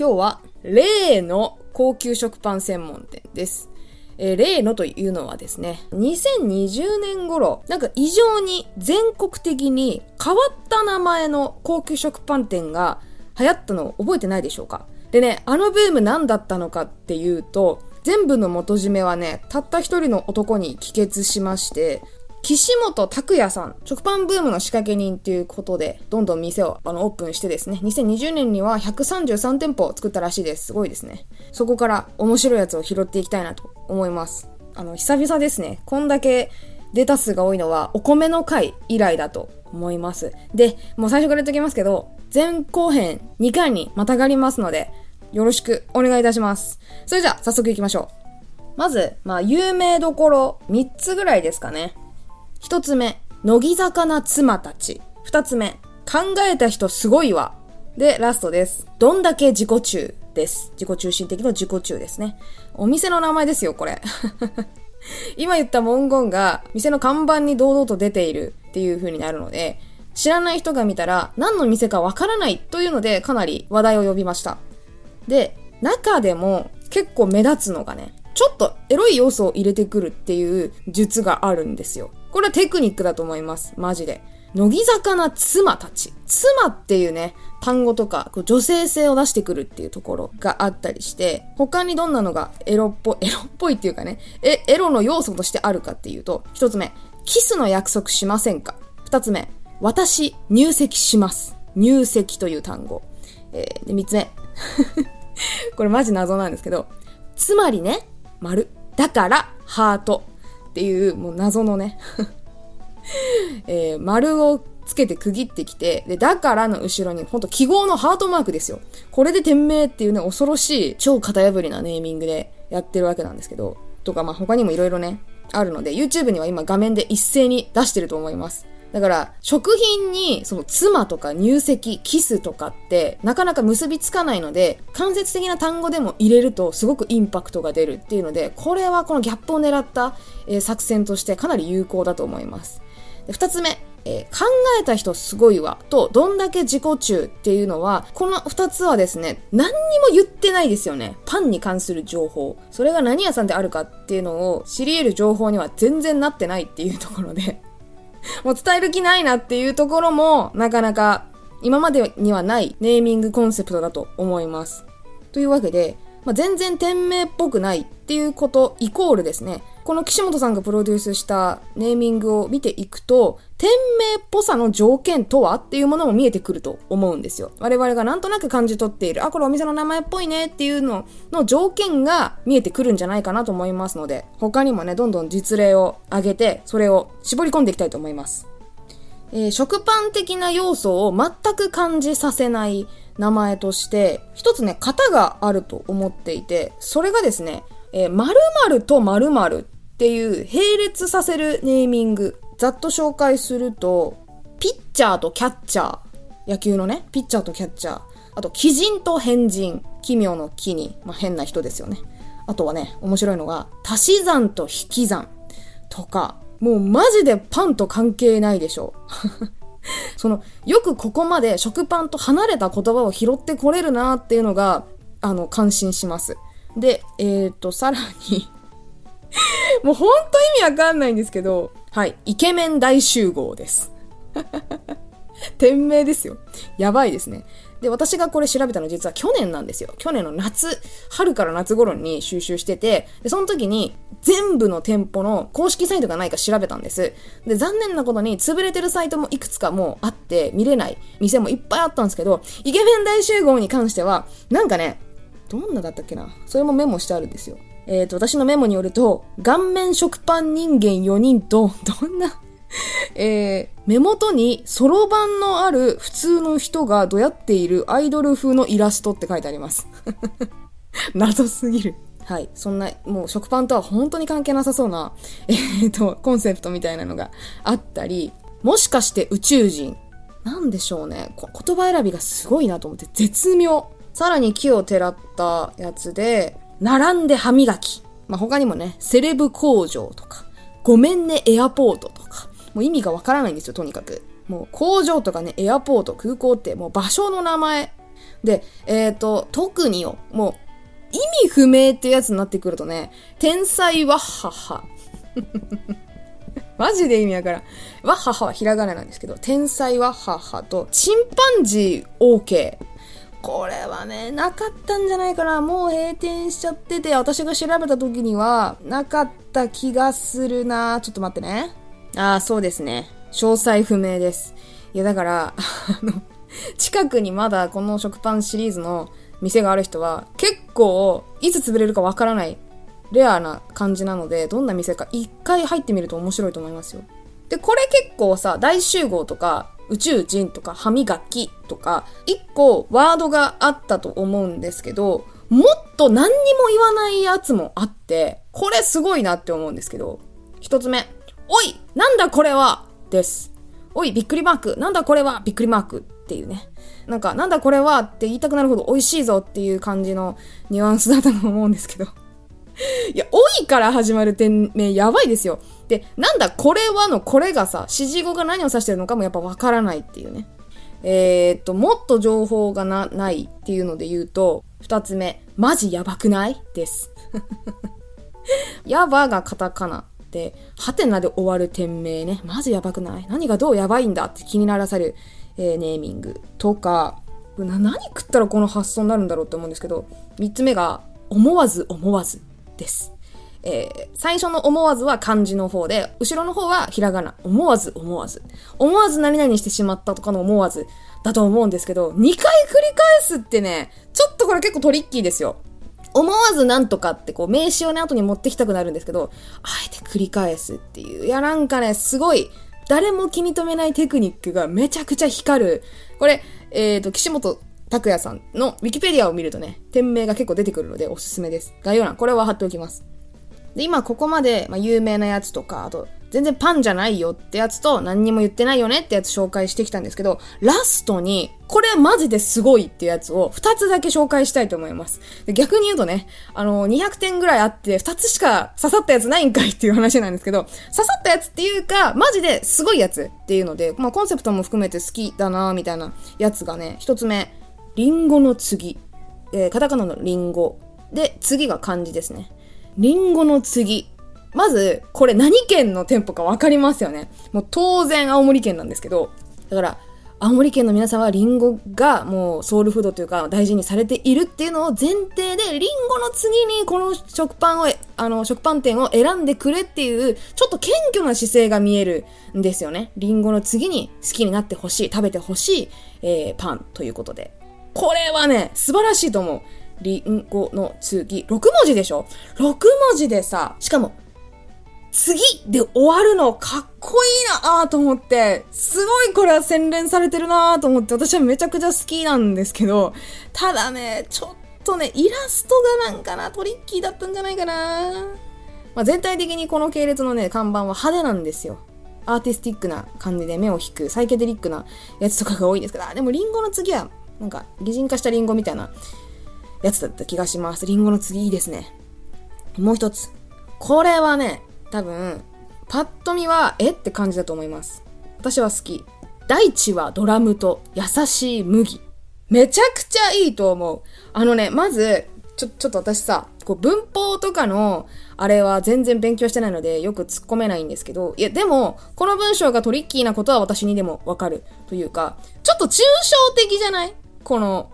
今日は例の高級食パン専門店です。えー、例のというのはですね、2020年頃、なんか異常に全国的に変わった名前の高級食パン店が流行ったのを覚えてないでしょうか？でね、あのブーム何だったのかっていうと、全部の元締めはね、たった一人の男に帰結しまして、岸本拓也さん、食パンブームの仕掛け人ということで、どんどん店をあのオープンしてですね、2020年には133店舗を作ったらしいです。すごいですね。そこから面白いやつを拾っていきたいなと思います。あの、久々ですね。こんだけデータ数が多いのはお米の回以来だと思います。で、もう最初から言っときますけど、前後編2回にまたがりますので、よろしくお願いいたします。それじゃあ、早速行きましょう。まず、まあ、有名どころ3つぐらいですかね。1つ目、乃木坂な妻たち。2つ目、考えた人すごいわ。で、ラストです。どんだけ自己中です。自己中心的の自己中ですね。お店の名前ですよ、これ。今言った文言が店の看板に堂々と出ているっていう風になるので、知らない人が見たら何の店かわからないというのでかなり話題を呼びました。で、中でも結構目立つのがね、ちょっとエロい要素を入れてくるっていう術があるんですよ。これはテクニックだと思います。マジで。乃木坂な妻たち。妻っていうね、単語とか、女性性を出してくるっていうところがあったりして、他にどんなのがエロっぽい、エロっぽいっていうかね、え、エロの要素としてあるかっていうと、一つ目、キスの約束しませんか？二つ目、私、入籍します。入籍という単語。えー、で、三つ目。これマジ謎なんですけど、つまりね、丸。だから、ハート。っていう、もう謎のね えー、丸をつけて区切ってきて、で、だからの後ろに、ほんと記号のハートマークですよ。これで店名っていうね、恐ろしい、超型破りなネーミングでやってるわけなんですけど、とか、まあ他にも色々ね、あるので、YouTube には今画面で一斉に出してると思います。だから、食品に、その妻とか入籍、キスとかって、なかなか結びつかないので、間接的な単語でも入れるとすごくインパクトが出るっていうので、これはこのギャップを狙った、えー、作戦としてかなり有効だと思います。二つ目、えー、考えた人すごいわと、どんだけ自己中っていうのは、この二つはですね、何にも言ってないですよね。パンに関する情報。それが何屋さんであるかっていうのを知り得る情報には全然なってないっていうところで もう伝える気ないなっていうところも、なかなか今までにはないネーミングコンセプトだと思います。というわけで、まあ、全然店名っぽくないっていうことイコールですね、この岸本さんがプロデュースしたネーミングを見ていくと、店名っぽさの条件とはっていうものも見えてくると思うんですよ。我々がなんとなく感じ取っている、あ、これお店の名前っぽいねっていうのの条件が見えてくるんじゃないかなと思いますので、他にもね、どんどん実例を上げて、それを絞り込んでいきたいと思います。えー、食パン的な要素を全く感じさせない名前として、一つね、型があると思っていて、それがですね、えー、〇〇と〇〇っていう並列させるネーミング、ざっと紹介すると、ピッチャーとキャッチャー、野球のね、ピッチャーとキャッチャー、あと、奇人と変人、奇妙の奇に、まあ、変な人ですよね。あとはね、面白いのが、足し算と引き算とか、もうマジでパンと関係ないでしょ。その、よくここまで食パンと離れた言葉を拾ってこれるなっていうのが、あの、感心します。で、えっ、ー、と、さらに もうほんと意味わかんないんですけど、はい、イケメン大集合です。店名ですよ。やばいですね。で、私がこれ調べたの実は去年なんですよ。去年の夏、春から夏頃に収集してて、で、その時に全部の店舗の公式サイトがないか調べたんです。で、残念なことに潰れてるサイトもいくつかもうあって見れない店もいっぱいあったんですけど、イケメン大集合に関しては、なんかね、どんなだったっけな？それもメモしてあるんですよ。えっ、ー、と、私のメモによると、顔面食パン人間4人と、どんなえー、目元にそろばんのある普通の人がどやっているアイドル風のイラストって書いてあります。謎すぎる。はい。そんな、もう食パンとは本当に関係なさそうな、えー、と、コンセプトみたいなのがあったり、もしかして宇宙人なんでしょうね。言葉選びがすごいなと思って、絶妙。さらに木をてらったやつで、並んで歯磨き。まあ、他にもね、セレブ工場とか、ごめんねエアポートとか、もう意味がわからないんですよ、とにかく。もう工場とかね、エアポート、空港ってもう場所の名前で、えっ、ー、と、特によ、もう、意味不明ってやつになってくるとね、天才ワッハハ。マジで意味わからん。ワッハハはひらがななんですけど、天才ワッハハと、チンパンジー OK。これはね、なかったんじゃないかな。もう閉店しちゃってて、私が調べた時には、なかった気がするな。ちょっと待ってね。ああ、そうですね。詳細不明です。いや、だから、あの、近くにまだこの食パンシリーズの店がある人は、結構、いつ潰れるかわからない、レアな感じなので、どんな店か一回入ってみると面白いと思いますよ。で、これ結構さ、大集合とか、宇宙人とか歯磨きとか、一個ワードがあったと思うんですけど、もっと何にも言わないやつもあって、これすごいなって思うんですけど、一つ目、おいなんだこれは？です。おいびっくりマークなんだこれは？びっくりマークっていうね。なんか、なんだこれは？って言いたくなるほど美味しいぞっていう感じのニュアンスだったと思うんですけど。いや、おいから始まる店名やばいですよ。で、なんだこれはのこれがさ、指示語が何を指してるのかもやっぱわからないっていうね。えー、っと、もっと情報がな、ないっていうので言うと、二つ目、マジやばくない？です。やばがカタカナで、ハテナで終わる店名ね。マジやばくない？何がどうやばいんだって気にならされる、えー、ネーミングとか、な、何食ったらこの発想になるんだろうって思うんですけど、三つ目が、思わず思わずです。えー、最初の思わずは漢字の方で、後ろの方はひらがな。思わず思わず。思わず何々してしまったとかの思わずだと思うんですけど、2回繰り返すってね、ちょっとこれ結構トリッキーですよ。思わずなんとかってこう名詞をね後に持ってきたくなるんですけど、あえて繰り返すっていう。いやなんかね、すごい、誰も気に留めないテクニックがめちゃくちゃ光る。これ、えっ、ー、と、岸本拓也さんのウィキペディアを見るとね、店名が結構出てくるのでおすすめです。概要欄、これは貼っておきます。で、今ここまで、まあ、有名なやつとか、あと、全然パンじゃないよってやつと、何にも言ってないよねってやつ紹介してきたんですけど、ラストに、これマジですごいってやつを2つだけ紹介したいと思います。逆に言うとね、あの、200点ぐらいあって2つしか刺さったやつないんかいっていう話なんですけど、刺さったやつっていうか、マジですごいやつっていうので、まあコンセプトも含めて好きだなみたいなやつがね、1つ目、リンゴの次。えー、カタカナのリンゴ。で、次が漢字ですね。リンゴの次。まず、これ何県の店舗かわかりますよね。もう当然青森県なんですけど、だから、青森県の皆さんはリンゴがもうソウルフードというか大事にされているっていうのを前提で、リンゴの次にこの食パンを、あの、食パン店を選んでくれっていう、ちょっと謙虚な姿勢が見えるんですよね。リンゴの次に好きになってほしい、食べてほしい、えー、パンということで。これはね、素晴らしいと思う。リンゴの次。6文字でしょ ?6 文字でさ、しかも、次で終わるのかっこいいなぁと思って、すごいこれは洗練されてるなぁと思って、私はめちゃくちゃ好きなんですけど、ただね、ちょっとね、イラストがなんかな、トリッキーだったんじゃないかなまあ、全体的にこの系列のね、看板は派手なんですよ。アーティスティックな感じで目を引く、サイケデリックなやつとかが多いんですけど、あ、でもリンゴの次は、なんか、擬人化したリンゴみたいなやつだった気がします。リンゴの次いいですね。もう一つ。これはね、多分、パッと見は、えって感じだと思います。私は好き。大地はドラムと優しい麦。めちゃくちゃいいと思う。あのね、まず、ちょ、ちょっと私さ、こう文法とかの、あれは全然勉強してないので、よく突っ込めないんですけど、いや、でも、この文章がトリッキーなことは私にでもわかる。というか、ちょっと抽象的じゃない？この、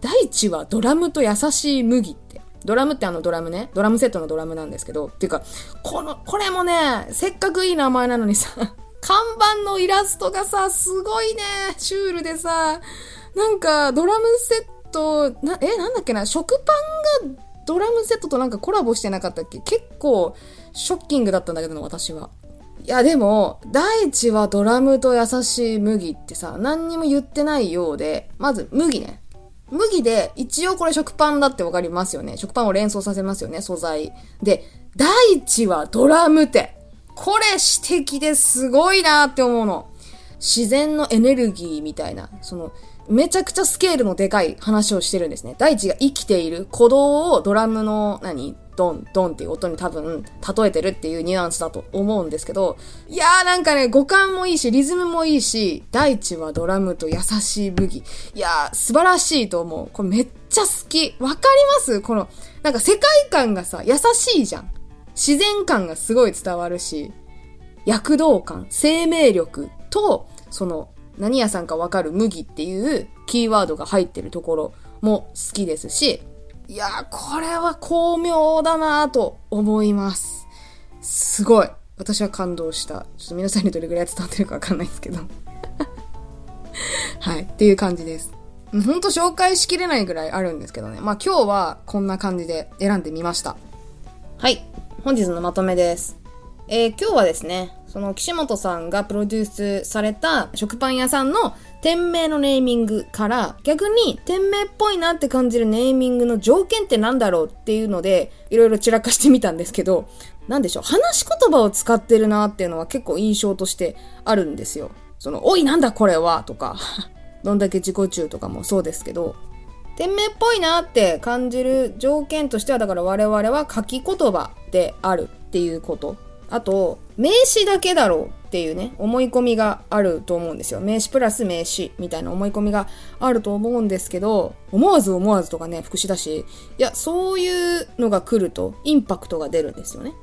大地はドラムと優しい麦って。ドラムってあのドラムね。ドラムセットのドラムなんですけど。っていうか、この、これもね、せっかくいい名前なのにさ、看板のイラストがさ、すごいね、シュールでさ、なんか、ドラムセット、な、え、なんだっけな、食パンがドラムセットとなんかコラボしてなかったっけ？結構、ショッキングだったんだけど私は。いや、でも、大地はドラムと優しい麦ってさ、何にも言ってないようで、まず麦ね。麦で、一応これ食パンだってわかりますよね。食パンを連想させますよね、素材。で、大地はドラムて。これ指摘ですごいなって思うの。自然のエネルギーみたいな、その、めちゃくちゃスケールのでかい話をしてるんですね。大地が生きている鼓動をドラムの何、ドン、ドンっていう音に多分例えてるっていうニュアンスだと思うんですけど、いやーなんかね、五感もいいし、リズムもいいし、大地はドラムと優しい武器。いやー、素晴らしいと思う。これめっちゃ好き。わかります？この、なんか世界観がさ、優しいじゃん。自然感がすごい伝わるし、躍動感、生命力と、その、何屋さんかわかる麦っていうキーワードが入ってるところも好きですし、いやー、これは巧妙だなぁと思います。すごい。私は感動した。ちょっと皆さんにどれぐらい伝わってるかわかんないですけど。はい。っていう感じです。ほんと紹介しきれないぐらいあるんですけどね。まあ今日はこんな感じで選んでみました。はい。本日のまとめです。えー、今日はですね、その岸本さんがプロデュースされた食パン屋さんの店名のネーミングから逆に店名っぽいなって感じるネーミングの条件って何だろうっていうのでいろいろ散らかしてみたんですけど、なんでしょう、話し言葉を使ってるなっていうのは結構印象としてあるんですよ。その、おいなんだこれは？とか、どんだけ自己中とかもそうですけど、店名っぽいなって感じる条件としてはだから我々は書き言葉であるっていうこと。あと、名詞だけだろうっていうね、思い込みがあると思うんですよ。名詞プラス名詞みたいな思い込みがあると思うんですけど、思わず思わずとかね、副詞だし、いや、そういうのが来るとインパクトが出るんですよね。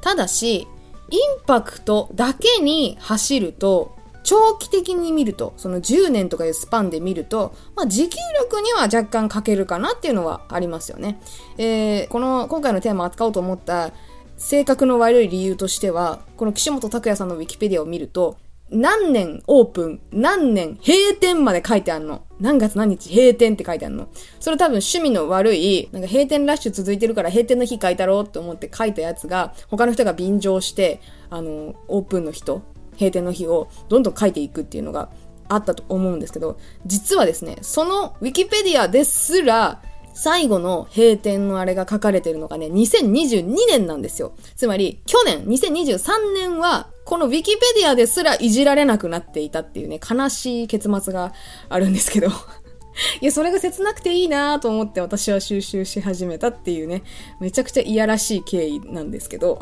ただし、インパクトだけに走ると、長期的に見ると、その10年とかいうスパンで見ると、まあ、持久力には若干欠けるかなっていうのはありますよね。えー、この、今回のテーマを扱おうと思った性格の悪い理由としては、この岸本拓也さんのウィキペディアを見ると、何年オープン、何年閉店まで書いてあるの。何月何日閉店って書いてあるの。それ多分趣味の悪い、なんか閉店ラッシュ続いてるから閉店の日書いたろうって思って書いたやつが、他の人が便乗して、あの、オープンの人、閉店の日をどんどん書いていくっていうのがあったと思うんですけど、実はですね、そのウィキペディアですら、最後の閉店のあれが書かれてるのがね、2022年なんですよ。つまり、去年、2023年は、このウィキペディアですらいじられなくなっていたっていうね、悲しい結末があるんですけど。いや、それが切なくていいなと思って私は収集し始めたっていうね、めちゃくちゃいやらしい経緯なんですけど。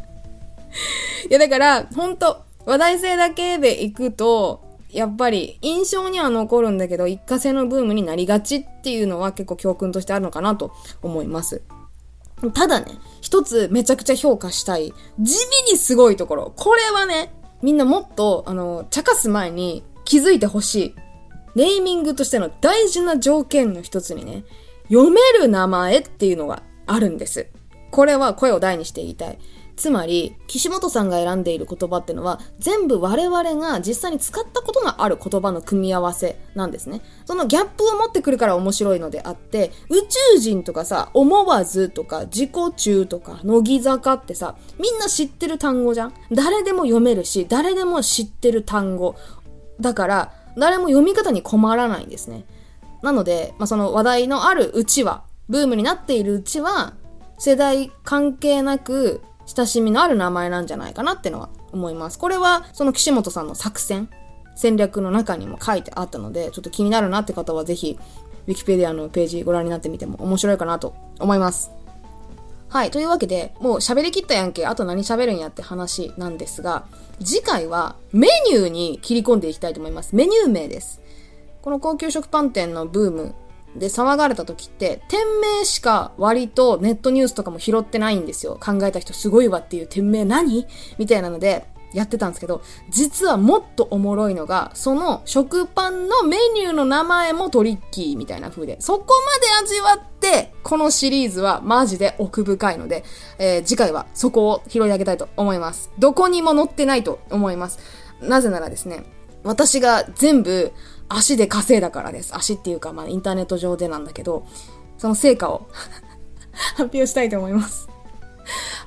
いや、だから、ほんと、話題性だけでいくと、やっぱり印象には残るんだけど、一過性のブームになりがちっていうのは結構教訓としてあるのかなと思います。ただね、一つめちゃくちゃ評価したい、地味にすごいところ。これはね、みんなもっと、あの、茶化す前に気づいてほしい。ネーミングとしての大事な条件の一つにね、読める名前っていうのがあるんです。これは声を大にして言いたい。つまり、岸本さんが選んでいる言葉ってのは、全部我々が実際に使ったことがある言葉の組み合わせなんですね。そのギャップを持ってくるから面白いのであって、宇宙人とかさ、思わずとか、自己中とか、乃木坂ってさ、みんな知ってる単語じゃん誰でも読めるし、誰でも知ってる単語。だから、誰も読み方に困らないんですね。なので、まあ、その話題のあるうちは、ブームになっているうちは、世代関係なく親しみのある名前なんじゃないかなってのは思います。これはその岸本さんの作戦、戦略の中にも書いてあったので、ちょっと気になるなって方はぜひ、ウィキペディアのページご覧になってみても面白いかなと思います。はい。というわけで、もう喋りきったやんけ、あと何喋るんやって話なんですが、次回はメニューに切り込んでいきたいと思います。メニュー名です。この高級食パン店のブームで騒がれた時って、店名しか割とネットニュースとかも拾ってないんですよ。考えた人すごいわっていう店名何？みたいなので、やってたんですけど、実はもっとおもろいのが、その食パンのメニューの名前もトリッキーみたいな風で、そこまで味わって、このシリーズはマジで奥深いので、えー、次回はそこを拾い上げたいと思います。どこにも載ってないと思います。なぜならですね、私が全部足で稼いだからです。足っていうか、まあ、インターネット上でなんだけど、その成果を 発表したいと思います。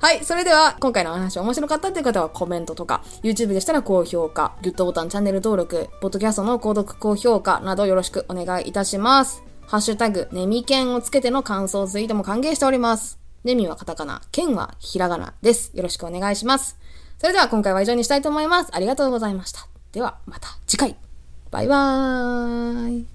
はい。それでは、今回のお話面白かったという方はコメントとか、YouTube でしたら高評価、グッドボタン、チャンネル登録、ポッドキャストの購読、高評価などよろしくお願いいたします。ハッシュタグ、ネミケンをつけての感想ツイートも歓迎しております。ネミはカタカナ、ケンはひらがなです。よろしくお願いします。それでは今回は以上にしたいと思います。ありがとうございました。では、また次回。バイバーイ。